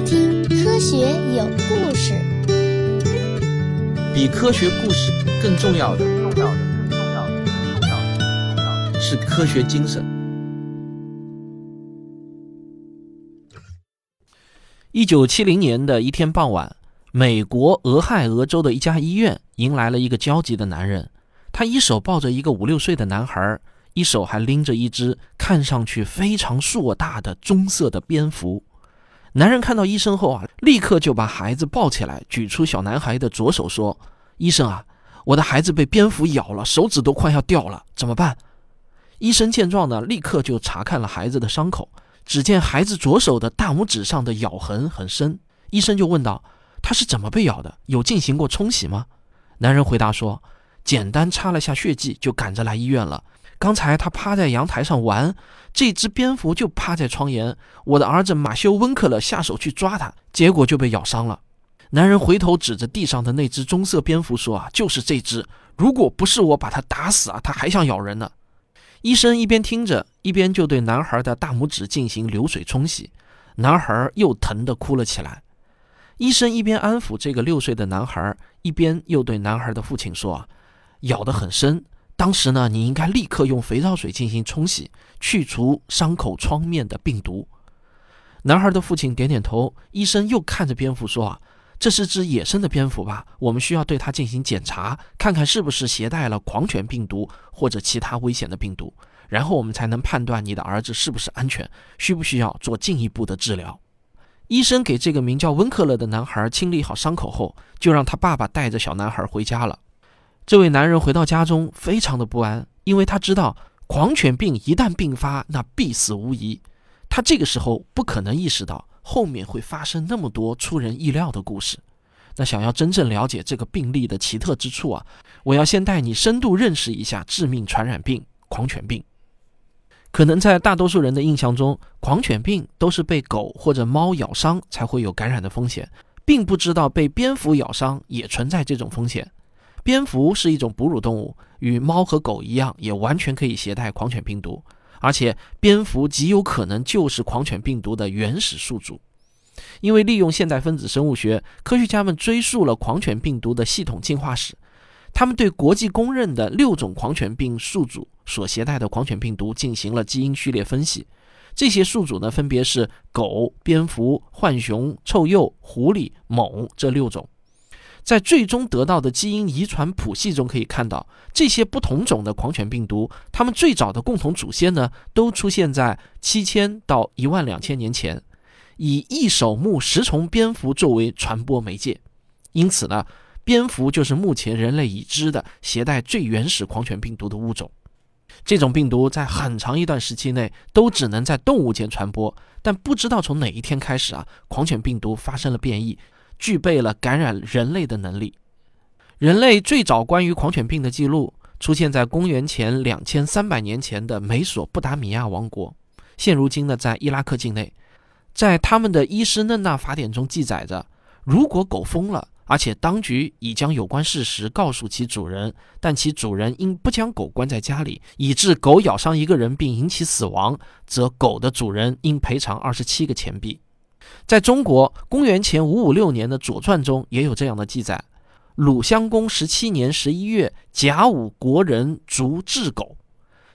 听《科学有故事》。比科学故事更重要的，重要的，更重要的，更重要的，更重要的是科学精神。一九七零年的一天傍晚，美国俄亥俄州的一家医院迎来了一个焦急的男人。他一手抱着一个五六岁的男孩，一手还拎着一只看上去非常硕大的棕色的蝙蝠。男人看到医生后啊，立刻就把孩子抱起来，举出小男孩的左手说：“医生啊，我的孩子被蝙蝠咬了，手指都快要掉了，怎么办？”医生见状呢，立刻就查看了孩子的伤口。只见孩子左手的大拇指上的咬痕很深，医生就问道：“他是怎么被咬的？有进行过冲洗吗？”男人回答说：“简单擦了下血迹，就赶着来医院了。刚才他趴在阳台上玩，这只蝙蝠就趴在窗沿，我的儿子马修·温克勒下手去抓它，结果就被咬伤了。”男人回头指着地上的那只棕色蝙蝠说：“啊，就是这只！如果不是我把它打死啊，它还想咬人呢。”医生一边听着，一边就对男孩的大拇指进行流水冲洗，男孩又疼得哭了起来。医生一边安抚这个六岁的男孩，一边又对男孩的父亲说：“啊咬得很深，当时呢，你应该立刻用肥皂水进行冲洗，去除伤口创面的病毒。”男孩的父亲点点头。医生又看着蝙蝠说：“啊。”这是只野生的蝙蝠吧？我们需要对它进行检查，看看是不是携带了狂犬病毒或者其他危险的病毒，然后我们才能判断你的儿子是不是安全，需不需要做进一步的治疗。医生给这个名叫温克勒的男孩清理好伤口后，就让他爸爸带着小男孩回家了。这位男人回到家中，非常的不安，因为他知道狂犬病一旦病发，那必死无疑。他这个时候不可能意识到。后面会发生那么多出人意料的故事，那想要真正了解这个病例的奇特之处啊，我要先带你深度认识一下致命传染病——狂犬病。可能在大多数人的印象中，狂犬病都是被狗或者猫咬伤才会有感染的风险，并不知道被蝙蝠咬伤也存在这种风险。蝙蝠是一种哺乳动物，与猫和狗一样，也完全可以携带狂犬病毒。而且，蝙蝠极有可能就是狂犬病毒的原始宿主，因为利用现代分子生物学，科学家们追溯了狂犬病毒的系统进化史。他们对国际公认的六种狂犬病宿主所携带的狂犬病毒进行了基因序列分析。这些宿主呢，分别是狗、蝙蝠、浣熊、臭鼬、狐狸、猛这六种。在最终得到的基因遗传谱系中可以看到，这些不同种的狂犬病毒，它们最早的共同祖先呢，都出现在七千到一万两千年前，以异手目食虫蝙蝠作为传播媒介。因此呢，蝙蝠就是目前人类已知的携带最原始狂犬病毒的物种。这种病毒在很长一段时期内都只能在动物间传播，但不知道从哪一天开始啊，狂犬病毒发生了变异。具备了感染人类的能力。人类最早关于狂犬病的记录出现在公元前两千三百年前的美索不达米亚王国，现如今呢在伊拉克境内。在他们的伊施嫩纳法典中记载着，如果狗疯了，而且当局已将有关事实告诉其主人，但其主人因不将狗关在家里，以致狗咬伤一个人并引起死亡，则狗的主人应赔偿二十七个钱币。在中国，公元前五五六年的《左传》中也有这样的记载：鲁襄公十七年十一月，甲午国人逐雉狗。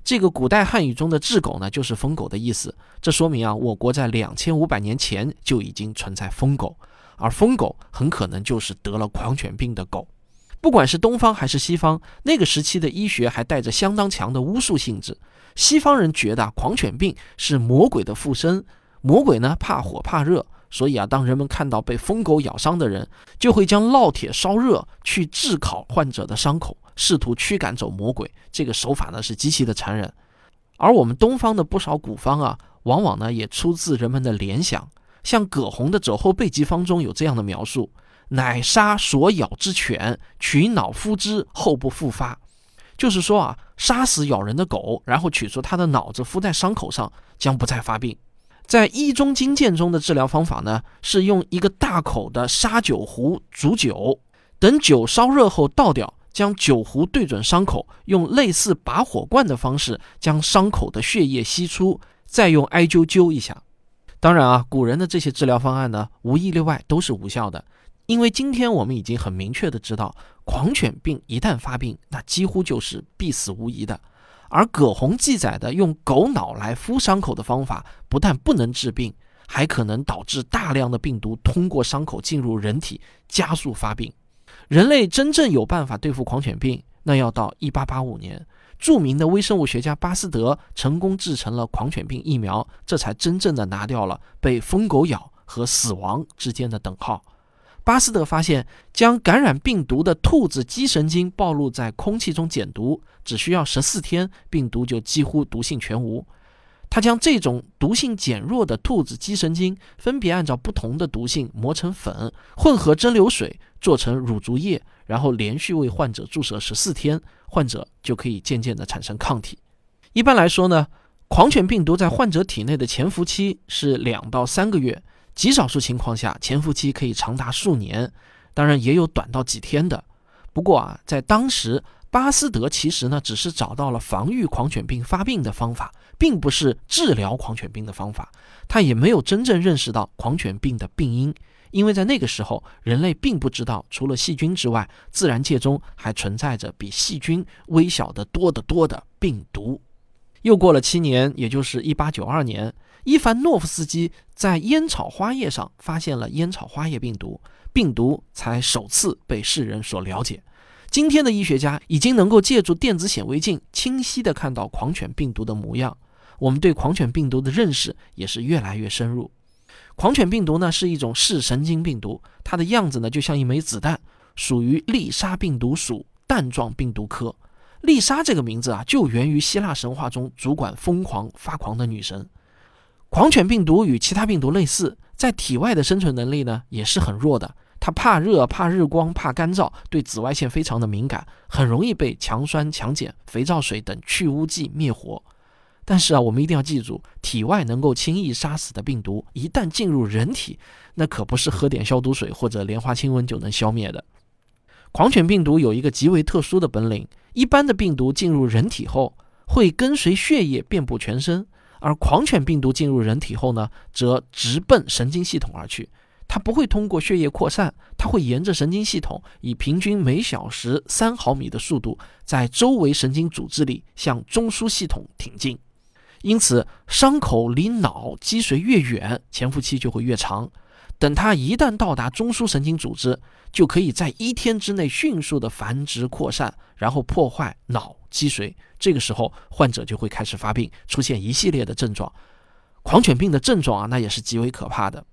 这个古代汉语中的雉狗呢，就是疯狗的意思。这说明啊，我国在两千五百年前就已经存在疯狗，而疯狗很可能就是得了狂犬病的狗。不管是东方还是西方，那个时期的医学还带着相当强的巫术性质。西方人觉得狂犬病是魔鬼的附身。魔鬼呢怕火怕热，所以啊，当人们看到被疯狗咬伤的人，就会将烙铁烧热去炙烤患者的伤口，试图驱赶走魔鬼。这个手法呢是极其的残忍。而我们东方的不少古方啊，往往呢也出自人们的联想。像葛洪的《肘后备急方》中有这样的描述：“乃杀所咬之犬，取脑敷之，后不复发。”就是说啊，杀死咬人的狗，然后取出它的脑子敷在伤口上，将不再发病。在医中经鉴中的治疗方法呢，是用一个大口的砂酒壶煮酒，等酒烧热后倒掉，将酒壶对准伤口，用类似拔火罐的方式将伤口的血液吸出，再用艾灸灸一下。当然啊，古人的这些治疗方案呢，无一例外都是无效的，因为今天我们已经很明确的知道，狂犬病一旦发病，那几乎就是必死无疑的。而葛洪记载的用狗脑来敷伤口的方法，不但不能治病，还可能导致大量的病毒通过伤口进入人体，加速发病。人类真正有办法对付狂犬病，那要到1885年。著名的微生物学家巴斯德成功制成了狂犬病疫苗，这才真正的拿掉了被疯狗咬和死亡之间的等号。巴斯德发现，将感染病毒的兔子肌神经暴露在空气中减毒，只需要十四天，病毒就几乎毒性全无。他将这种毒性减弱的兔子肌神经分别按照不同的毒性磨成粉，混合蒸馏水做成乳足液，然后连续为患者注射十四天。患者就可以渐渐地产生抗体。一般来说呢，狂犬病毒在患者体内的潜伏期是两到三个月，极少数情况下潜伏期可以长达数年，当然也有短到几天的。不过啊，在当时，巴斯德其实呢只是找到了防御狂犬病发病的方法，并不是治疗狂犬病的方法。他也没有真正认识到狂犬病的病因。因为在那个时候，人类并不知道，除了细菌之外，自然界中还存在着比细菌微小的多得多的病毒。又过了七年，也就是一八九二年，伊凡诺夫斯基在烟草花叶上发现了烟草花叶病毒，病毒才首次被世人所了解。今天的医学家已经能够借助电子显微镜清晰地看到狂犬病毒的模样，我们对狂犬病毒的认识也是越来越深入。狂犬病毒呢是一种视神经病毒，它的样子呢就像一枚子弹，属于丽莎病毒属弹状病毒科。丽莎这个名字啊，就源于希腊神话中主管疯狂发狂的女神。狂犬病毒与其他病毒类似，在体外的生存能力呢也是很弱的。它怕热、怕日光、怕干燥，对紫外线非常的敏感，很容易被强酸、强碱、肥皂水等去污剂灭活。但是啊，我们一定要记住，体外能够轻易杀死的病毒，一旦进入人体，那可不是喝点消毒水或者莲花清瘟就能消灭的。狂犬病毒有一个极为特殊的本领：一般的病毒进入人体后，会跟随血液遍布全身；而狂犬病毒进入人体后呢，则直奔神经系统而去。它不会通过血液扩散，它会沿着神经系统，以平均每小时三毫米的速度，在周围神经组织里向中枢系统挺进。因此，伤口离脑积水越远，潜伏期就会越长。等它一旦到达中枢神经组织，就可以在一天之内迅速的繁殖扩散，然后破坏脑积水。这个时候，患者就会开始发病，出现一系列的症状。狂犬病的症状啊，那也是极为可怕的。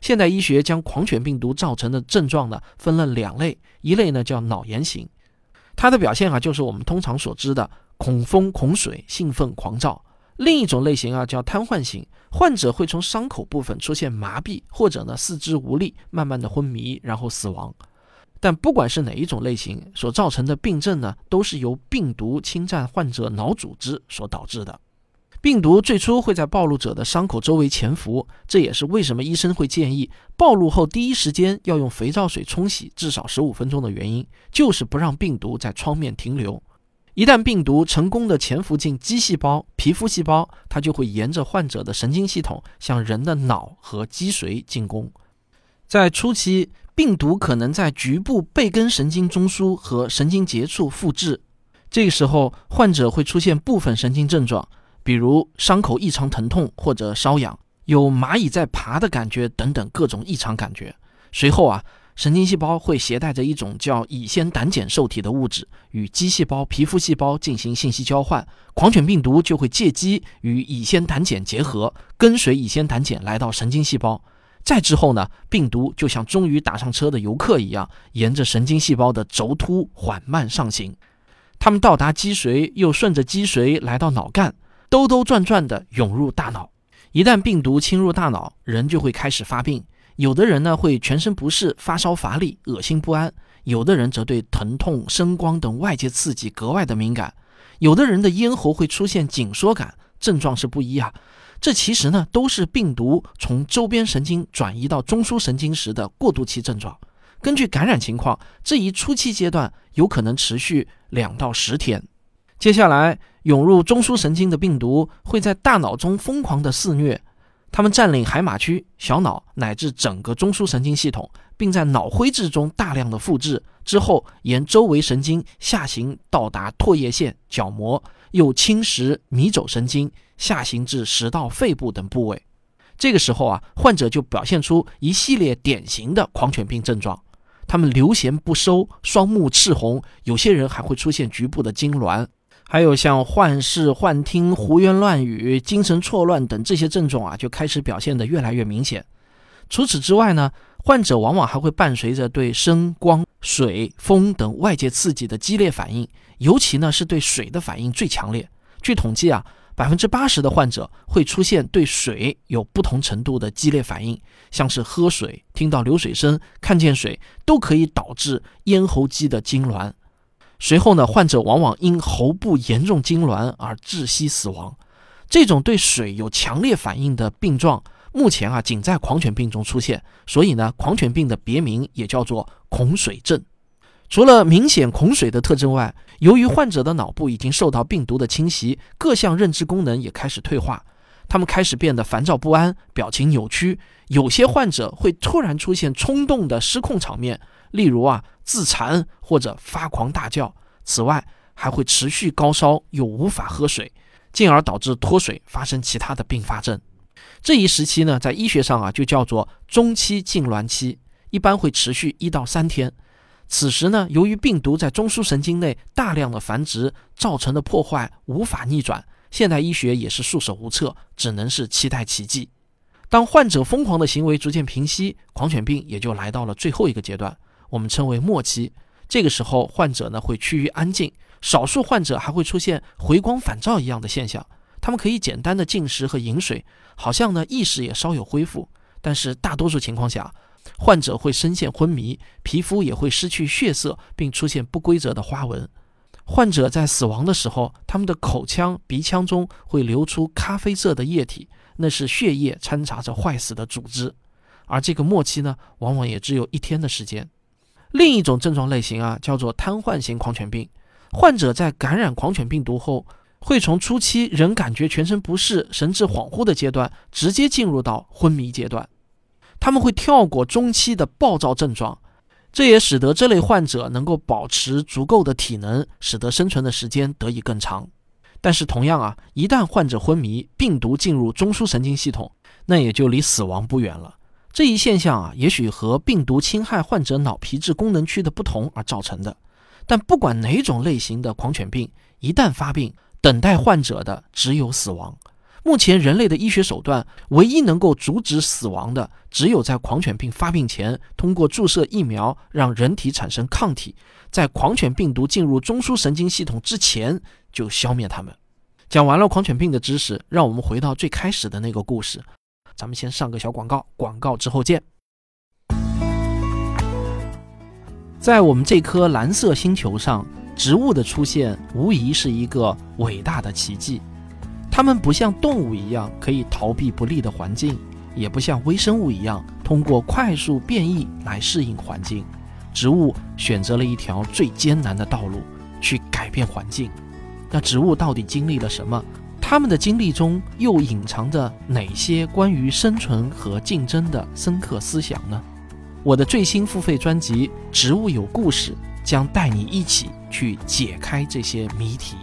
现代医学将狂犬病毒造成的症状呢，分了两类，一类呢叫脑炎型，它的表现啊，就是我们通常所知的恐风、恐水、兴奋、狂躁。另一种类型啊，叫瘫痪型，患者会从伤口部分出现麻痹，或者呢四肢无力，慢慢的昏迷，然后死亡。但不管是哪一种类型所造成的病症呢，都是由病毒侵占患者脑组织所导致的。病毒最初会在暴露者的伤口周围潜伏，这也是为什么医生会建议暴露后第一时间要用肥皂水冲洗至少十五分钟的原因，就是不让病毒在创面停留。一旦病毒成功的潜伏进肌细胞、皮肤细胞，它就会沿着患者的神经系统向人的脑和脊髓进攻。在初期，病毒可能在局部背根神经中枢和神经节处复制，这个时候患者会出现部分神经症状，比如伤口异常疼痛或者瘙痒，有蚂蚁在爬的感觉等等各种异常感觉。随后啊。神经细胞会携带着一种叫乙酰胆碱受体的物质，与肌细胞、皮肤细胞进行信息交换。狂犬病毒就会借机与乙酰胆碱结合，跟随乙酰胆碱来到神经细胞。再之后呢，病毒就像终于打上车的游客一样，沿着神经细胞的轴突缓慢上行。他们到达脊髓，又顺着脊髓来到脑干，兜兜转转地涌入大脑。一旦病毒侵入大脑，人就会开始发病。有的人呢会全身不适、发烧、乏力、恶心不安；有的人则对疼痛、声光等外界刺激格外的敏感；有的人的咽喉会出现紧缩感，症状是不一啊。这其实呢都是病毒从周边神经转移到中枢神经时的过渡期症状。根据感染情况，这一初期阶段有可能持续两到十天。接下来涌入中枢神经的病毒会在大脑中疯狂的肆虐。他们占领海马区、小脑乃至整个中枢神经系统，并在脑灰质中大量的复制之后，沿周围神经下行到达唾液腺、角膜，又侵蚀迷走神经，下行至食道、肺部等部位。这个时候啊，患者就表现出一系列典型的狂犬病症状。他们流涎不收，双目赤红，有些人还会出现局部的痉挛。还有像幻视、幻听、胡言乱语、精神错乱等这些症状啊，就开始表现得越来越明显。除此之外呢，患者往往还会伴随着对声、光、水、风等外界刺激的激烈反应，尤其呢是对水的反应最强烈。据统计啊，百分之八十的患者会出现对水有不同程度的激烈反应，像是喝水、听到流水声、看见水，都可以导致咽喉肌的痉挛。随后呢，患者往往因喉部严重痉挛而窒息死亡。这种对水有强烈反应的病状，目前啊仅在狂犬病中出现，所以呢，狂犬病的别名也叫做恐水症。除了明显恐水的特征外，由于患者的脑部已经受到病毒的侵袭，各项认知功能也开始退化，他们开始变得烦躁不安，表情扭曲。有些患者会突然出现冲动的失控场面。例如啊，自残或者发狂大叫。此外，还会持续高烧，又无法喝水，进而导致脱水，发生其他的并发症。这一时期呢，在医学上啊，就叫做中期痉挛期，一般会持续一到三天。此时呢，由于病毒在中枢神经内大量的繁殖造成的破坏无法逆转，现代医学也是束手无策，只能是期待奇迹。当患者疯狂的行为逐渐平息，狂犬病也就来到了最后一个阶段。我们称为末期，这个时候患者呢会趋于安静，少数患者还会出现回光返照一样的现象。他们可以简单的进食和饮水，好像呢意识也稍有恢复。但是大多数情况下，患者会深陷昏迷，皮肤也会失去血色，并出现不规则的花纹。患者在死亡的时候，他们的口腔、鼻腔中会流出咖啡色的液体，那是血液掺杂着坏死的组织。而这个末期呢，往往也只有一天的时间。另一种症状类型啊，叫做瘫痪型狂犬病。患者在感染狂犬病毒后，会从初期仍感觉全身不适、神志恍惚的阶段，直接进入到昏迷阶段。他们会跳过中期的暴躁症状，这也使得这类患者能够保持足够的体能，使得生存的时间得以更长。但是同样啊，一旦患者昏迷，病毒进入中枢神经系统，那也就离死亡不远了。这一现象啊，也许和病毒侵害患者脑皮质功能区的不同而造成的。但不管哪种类型的狂犬病，一旦发病，等待患者的只有死亡。目前人类的医学手段，唯一能够阻止死亡的，只有在狂犬病发病前，通过注射疫苗让人体产生抗体，在狂犬病毒进入中枢神经系统之前就消灭它们。讲完了狂犬病的知识，让我们回到最开始的那个故事。咱们先上个小广告，广告之后见。在我们这颗蓝色星球上，植物的出现无疑是一个伟大的奇迹。它们不像动物一样可以逃避不利的环境，也不像微生物一样通过快速变异来适应环境。植物选择了一条最艰难的道路去改变环境。那植物到底经历了什么？他们的经历中又隐藏着哪些关于生存和竞争的深刻思想呢？我的最新付费专辑《植物有故事》将带你一起去解开这些谜题。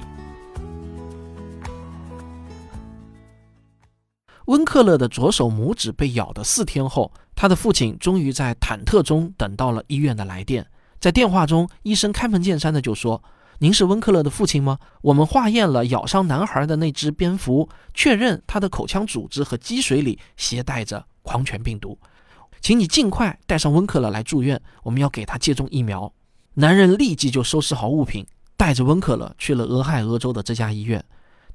温克勒的左手拇指被咬的四天后，他的父亲终于在忐忑中等到了医院的来电。在电话中，医生开门见山的就说。您是温克勒的父亲吗？我们化验了咬伤男孩的那只蝙蝠，确认他的口腔组织和积水里携带着狂犬病毒，请你尽快带上温克勒来住院，我们要给他接种疫苗。男人立即就收拾好物品，带着温克勒去了俄亥俄州的这家医院。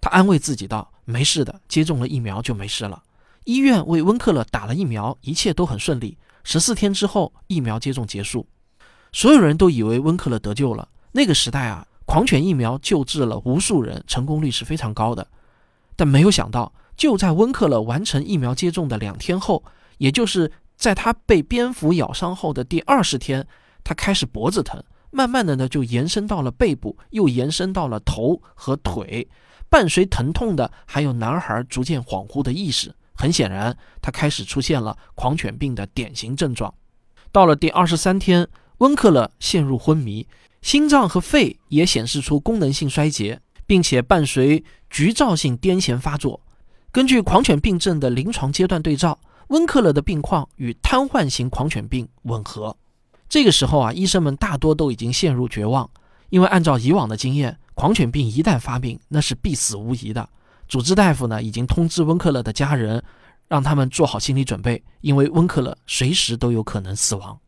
他安慰自己道：“没事的，接种了疫苗就没事了。”医院为温克勒打了疫苗，一切都很顺利。十四天之后，疫苗接种结束，所有人都以为温克勒得救了。那个时代啊。狂犬疫苗救治了无数人，成功率是非常高的。但没有想到，就在温克勒完成疫苗接种的两天后，也就是在他被蝙蝠咬伤后的第二十天，他开始脖子疼，慢慢的呢就延伸到了背部，又延伸到了头和腿。伴随疼痛的还有男孩逐渐恍惚的意识，很显然，他开始出现了狂犬病的典型症状。到了第二十三天，温克勒陷入昏迷，心脏和肺也显示出功能性衰竭，并且伴随局灶性癫痫发作。根据狂犬病症的临床阶段对照，温克勒的病况与瘫痪型狂犬病吻合。这个时候啊，医生们大多都已经陷入绝望，因为按照以往的经验，狂犬病一旦发病，那是必死无疑的。主治大夫呢，已经通知温克勒的家人，让他们做好心理准备，因为温克勒随时都有可能死亡。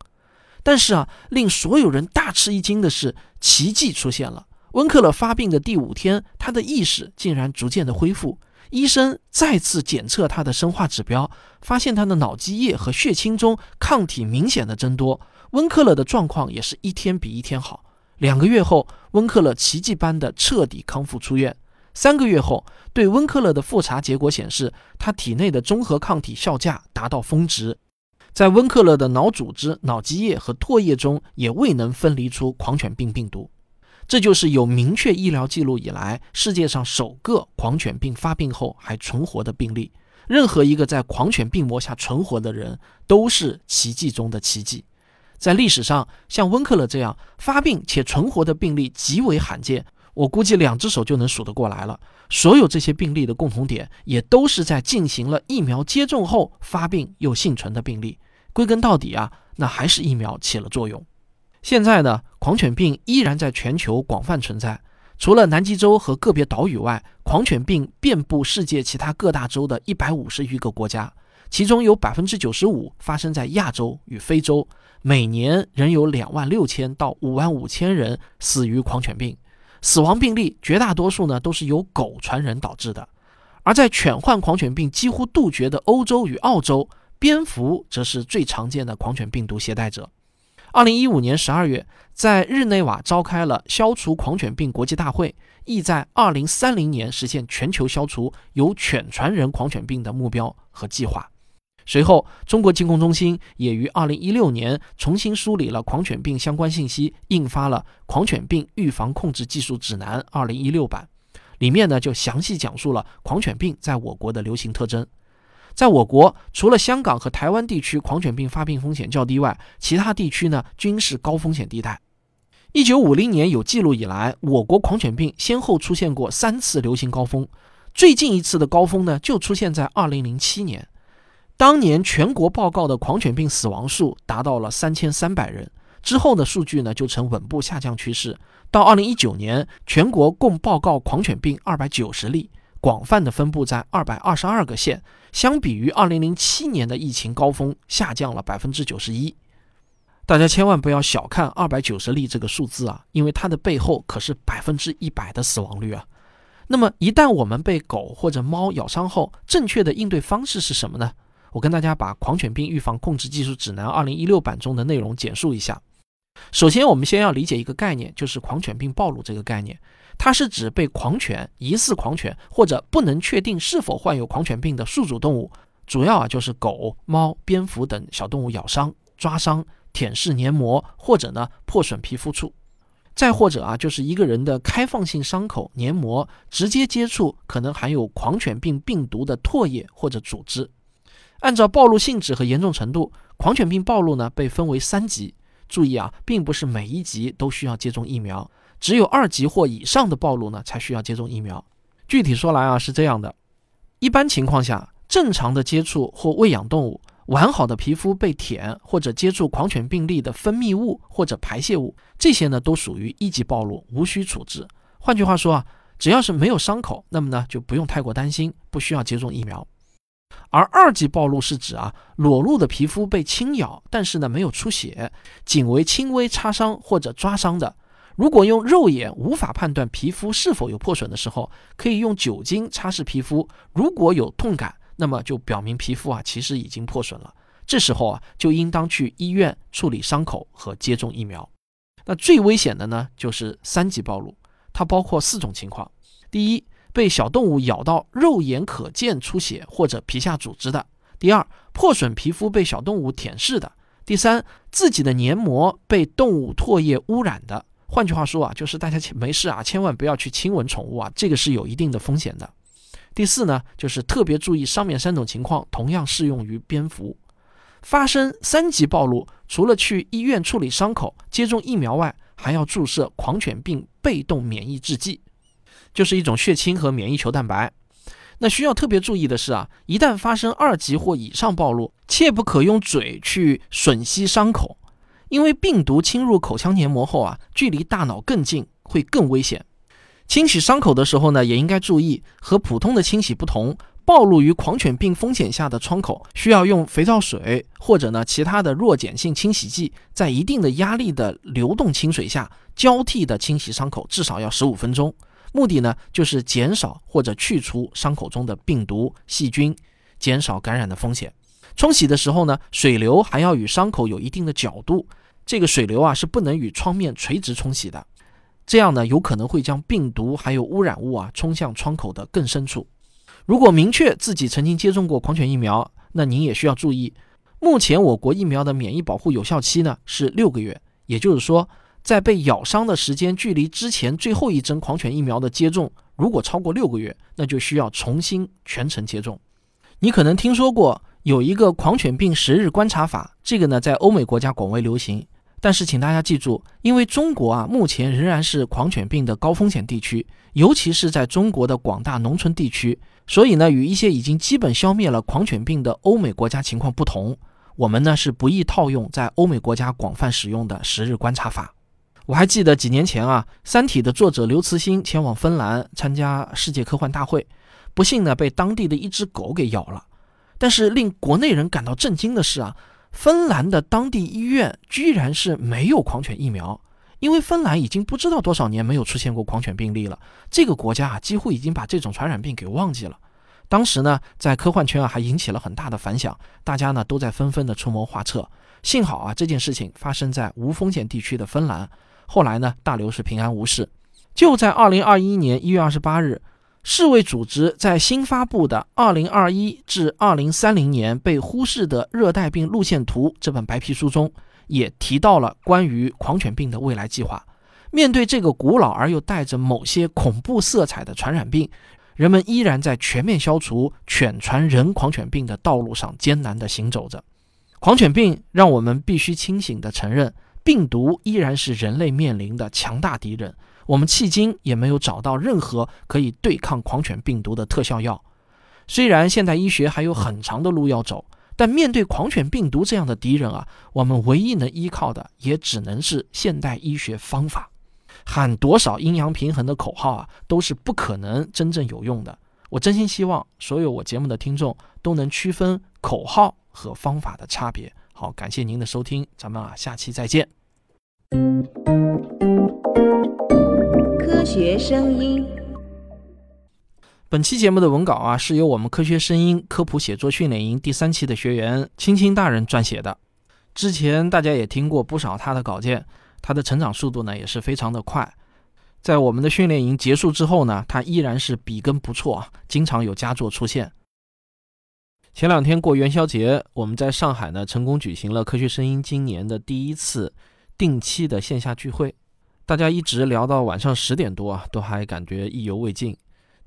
但是啊，令所有人大吃一惊的是，奇迹出现了。温克勒发病的第五天，他的意识竟然逐渐的恢复。医生再次检测他的生化指标，发现他的脑积液和血清中抗体明显的增多。温克勒的状况也是一天比一天好。两个月后，温克勒奇迹般的彻底康复出院。三个月后，对温克勒的复查结果显示，他体内的中和抗体效价达到峰值，在温克勒的脑组织、脑积液和唾液中也未能分离出狂犬病病毒。这就是有明确医疗记录以来世界上首个狂犬病发病后还存活的病例。任何一个在狂犬病魔下存活的人都是奇迹中的奇迹。在历史上，像温克勒这样发病且存活的病例极为罕见。我估计两只手就能数得过来了。所有这些病例的共同点，也都是在进行了疫苗接种后发病又幸存的病例。归根到底啊，那还是疫苗起了作用。现在呢，狂犬病依然在全球广泛存在。除了南极洲和个别岛屿外，狂犬病遍布世界其他各大洲的一百五十余个国家，其中有百分之九十五发生在亚洲与非洲。每年仍有两万六千到五万五千人死于狂犬病。死亡病例绝大多数呢都是由狗传人导致的，而在犬患狂犬病几乎杜绝的欧洲与澳洲，蝙蝠则是最常见的狂犬病毒携带者。二零一五年十二月，在日内瓦召开了消除狂犬病国际大会，意在二零三零年实现全球消除由犬传人狂犬病的目标和计划。随后，中国疾控中心也于二零一六年重新梳理了狂犬病相关信息，印发了《狂犬病预防控制技术指南（二零一六版）》，里面呢就详细讲述了狂犬病在我国的流行特征。在我国，除了香港和台湾地区狂犬病发病风险较低外，其他地区呢均是高风险地带。一九五零年有记录以来，我国狂犬病先后出现过三次流行高峰，最近一次的高峰呢就出现在二零零七年。当年全国报告的狂犬病死亡数达到了三千三百人，之后的数据呢就呈稳步下降趋势。到二零一九年，全国共报告狂犬病二百九十例，广泛的分布在二百二十二个县，相比于二零零七年的疫情高峰，下降了百分之九十一。大家千万不要小看二百九十例这个数字啊，因为它的背后可是百分之一百的死亡率啊。那么一旦我们被狗或者猫咬伤后，正确的应对方式是什么呢？我跟大家把《狂犬病预防控制技术指南（二零一六版）》中的内容简述一下。首先，我们先要理解一个概念，就是狂犬病暴露这个概念。它是指被狂犬、疑似狂犬或者不能确定是否患有狂犬病的宿主动物，主要啊就是狗、猫、蝙蝠等小动物咬伤、抓伤、舔舐黏膜，或者呢破损皮肤处。再或者啊，就是一个人的开放性伤口黏膜直接接触可能含有狂犬病病毒的唾液或者组织。按照暴露性质和严重程度，狂犬病暴露呢被分为三级。注意啊，并不是每一级都需要接种疫苗，只有二级或以上的暴露呢才需要接种疫苗。具体说来啊，是这样的：一般情况下，正常的接触或喂养动物，完好的皮肤被舔或者接触狂犬病例的分泌物或者排泄物，这些呢都属于一级暴露，无需处置。换句话说啊，只要是没有伤口，那么呢就不用太过担心，不需要接种疫苗。而二级暴露是指啊，裸露的皮肤被轻咬，但是呢没有出血，仅为轻微擦伤或者抓伤的。如果用肉眼无法判断皮肤是否有破损的时候，可以用酒精擦拭皮肤。如果有痛感，那么就表明皮肤啊其实已经破损了。这时候啊就应当去医院处理伤口和接种疫苗。那最危险的呢就是三级暴露，它包括四种情况：第一，被小动物咬到肉眼可见出血或者皮下组织的；第二，破损皮肤被小动物舔舐的；第三，自己的黏膜被动物唾液污染的。换句话说啊，就是大家没事啊，千万不要去亲吻宠物啊，这个是有一定的风险的。第四呢，就是特别注意上面三种情况同样适用于蝙蝠。发生三级暴露，除了去医院处理伤口、接种疫苗外，还要注射狂犬病被动免疫制剂，就是一种血清和免疫球蛋白。那需要特别注意的是啊，一旦发生二级或以上暴露，切不可用嘴去吮吸伤口，因为病毒侵入口腔黏膜后啊，距离大脑更近，会更危险。清洗伤口的时候呢，也应该注意，和普通的清洗不同，暴露于狂犬病风险下的创口，需要用肥皂水或者呢其他的弱碱性清洗剂，在一定的压力的流动清水下交替的清洗伤口，至少要十五分钟。目的呢，就是减少或者去除伤口中的病毒细菌，减少感染的风险。冲洗的时候呢，水流还要与伤口有一定的角度，这个水流啊是不能与创面垂直冲洗的，这样呢有可能会将病毒还有污染物啊冲向创口的更深处。如果明确自己曾经接种过狂犬疫苗，那您也需要注意，目前我国疫苗的免疫保护有效期呢是六个月，也就是说。在被咬伤的时间距离之前最后一针狂犬疫苗的接种，如果超过六个月，那就需要重新全程接种。你可能听说过有一个狂犬病十日观察法，这个呢在欧美国家广为流行。但是请大家记住，因为中国啊目前仍然是狂犬病的高风险地区，尤其是在中国的广大农村地区，所以呢与一些已经基本消灭了狂犬病的欧美国家情况不同，我们呢是不宜套用在欧美国家广泛使用的十日观察法。我还记得几年前啊，《三体》的作者刘慈欣前往芬兰参加世界科幻大会，不幸呢被当地的一只狗给咬了。但是令国内人感到震惊的是啊，芬兰的当地医院居然是没有狂犬疫苗，因为芬兰已经不知道多少年没有出现过狂犬病例了。这个国家啊，几乎已经把这种传染病给忘记了。当时呢，在科幻圈啊还引起了很大的反响，大家呢都在纷纷的出谋划策。幸好啊，这件事情发生在无风险地区的芬兰。后来呢，大刘是平安无事。就在二零二一年一月二十八日，世卫组织在新发布的《二零二一至二零三零年被忽视的热带病路线图》这本白皮书中，也提到了关于狂犬病的未来计划。面对这个古老而又带着某些恐怖色彩的传染病，人们依然在全面消除犬传人狂犬病的道路上艰难地行走着。狂犬病让我们必须清醒地承认。病毒依然是人类面临的强大敌人，我们迄今也没有找到任何可以对抗狂犬病毒的特效药。虽然现代医学还有很长的路要走，但面对狂犬病毒这样的敌人啊，我们唯一能依靠的也只能是现代医学方法。喊多少阴阳平衡的口号啊，都是不可能真正有用的。我真心希望所有我节目的听众都能区分口号和方法的差别。好，感谢您的收听，咱们啊下期再见。科学声音。本期节目的文稿啊，是由我们科学声音科普写作训练营第三期的学员青青大人撰写的。之前大家也听过不少他的稿件，他的成长速度呢也是非常的快。在我们的训练营结束之后呢，他依然是笔耕不辍，经常有佳作出现。前两天过元宵节，我们在上海呢成功举行了科学声音今年的第一次。定期的线下聚会，大家一直聊到晚上十点多啊，都还感觉意犹未尽。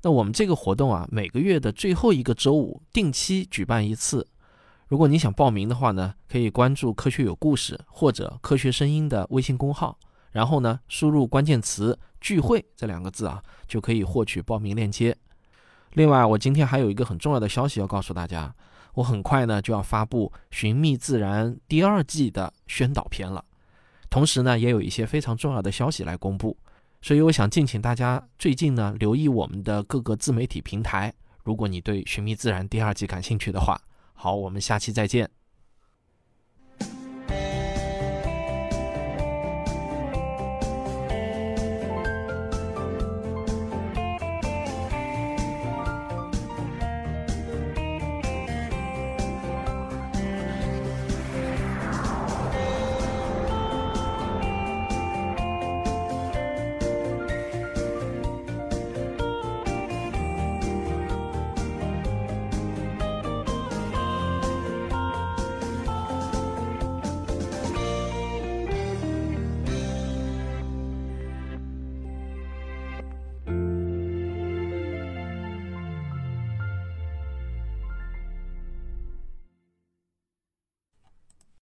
那我们这个活动啊，每个月的最后一个周五定期举办一次。如果你想报名的话呢，可以关注“科学有故事”或者“科学声音”的微信公号，然后呢，输入关键词“聚会”这两个字啊，就可以获取报名链接。另外，我今天还有一个很重要的消息要告诉大家，我很快呢就要发布《寻觅自然》第二季的宣导片了。同时呢，也有一些非常重要的消息来公布，所以我想敬请大家最近呢留意我们的各个自媒体平台。如果你对《寻觅自然》第二季感兴趣的话，好，我们下期再见。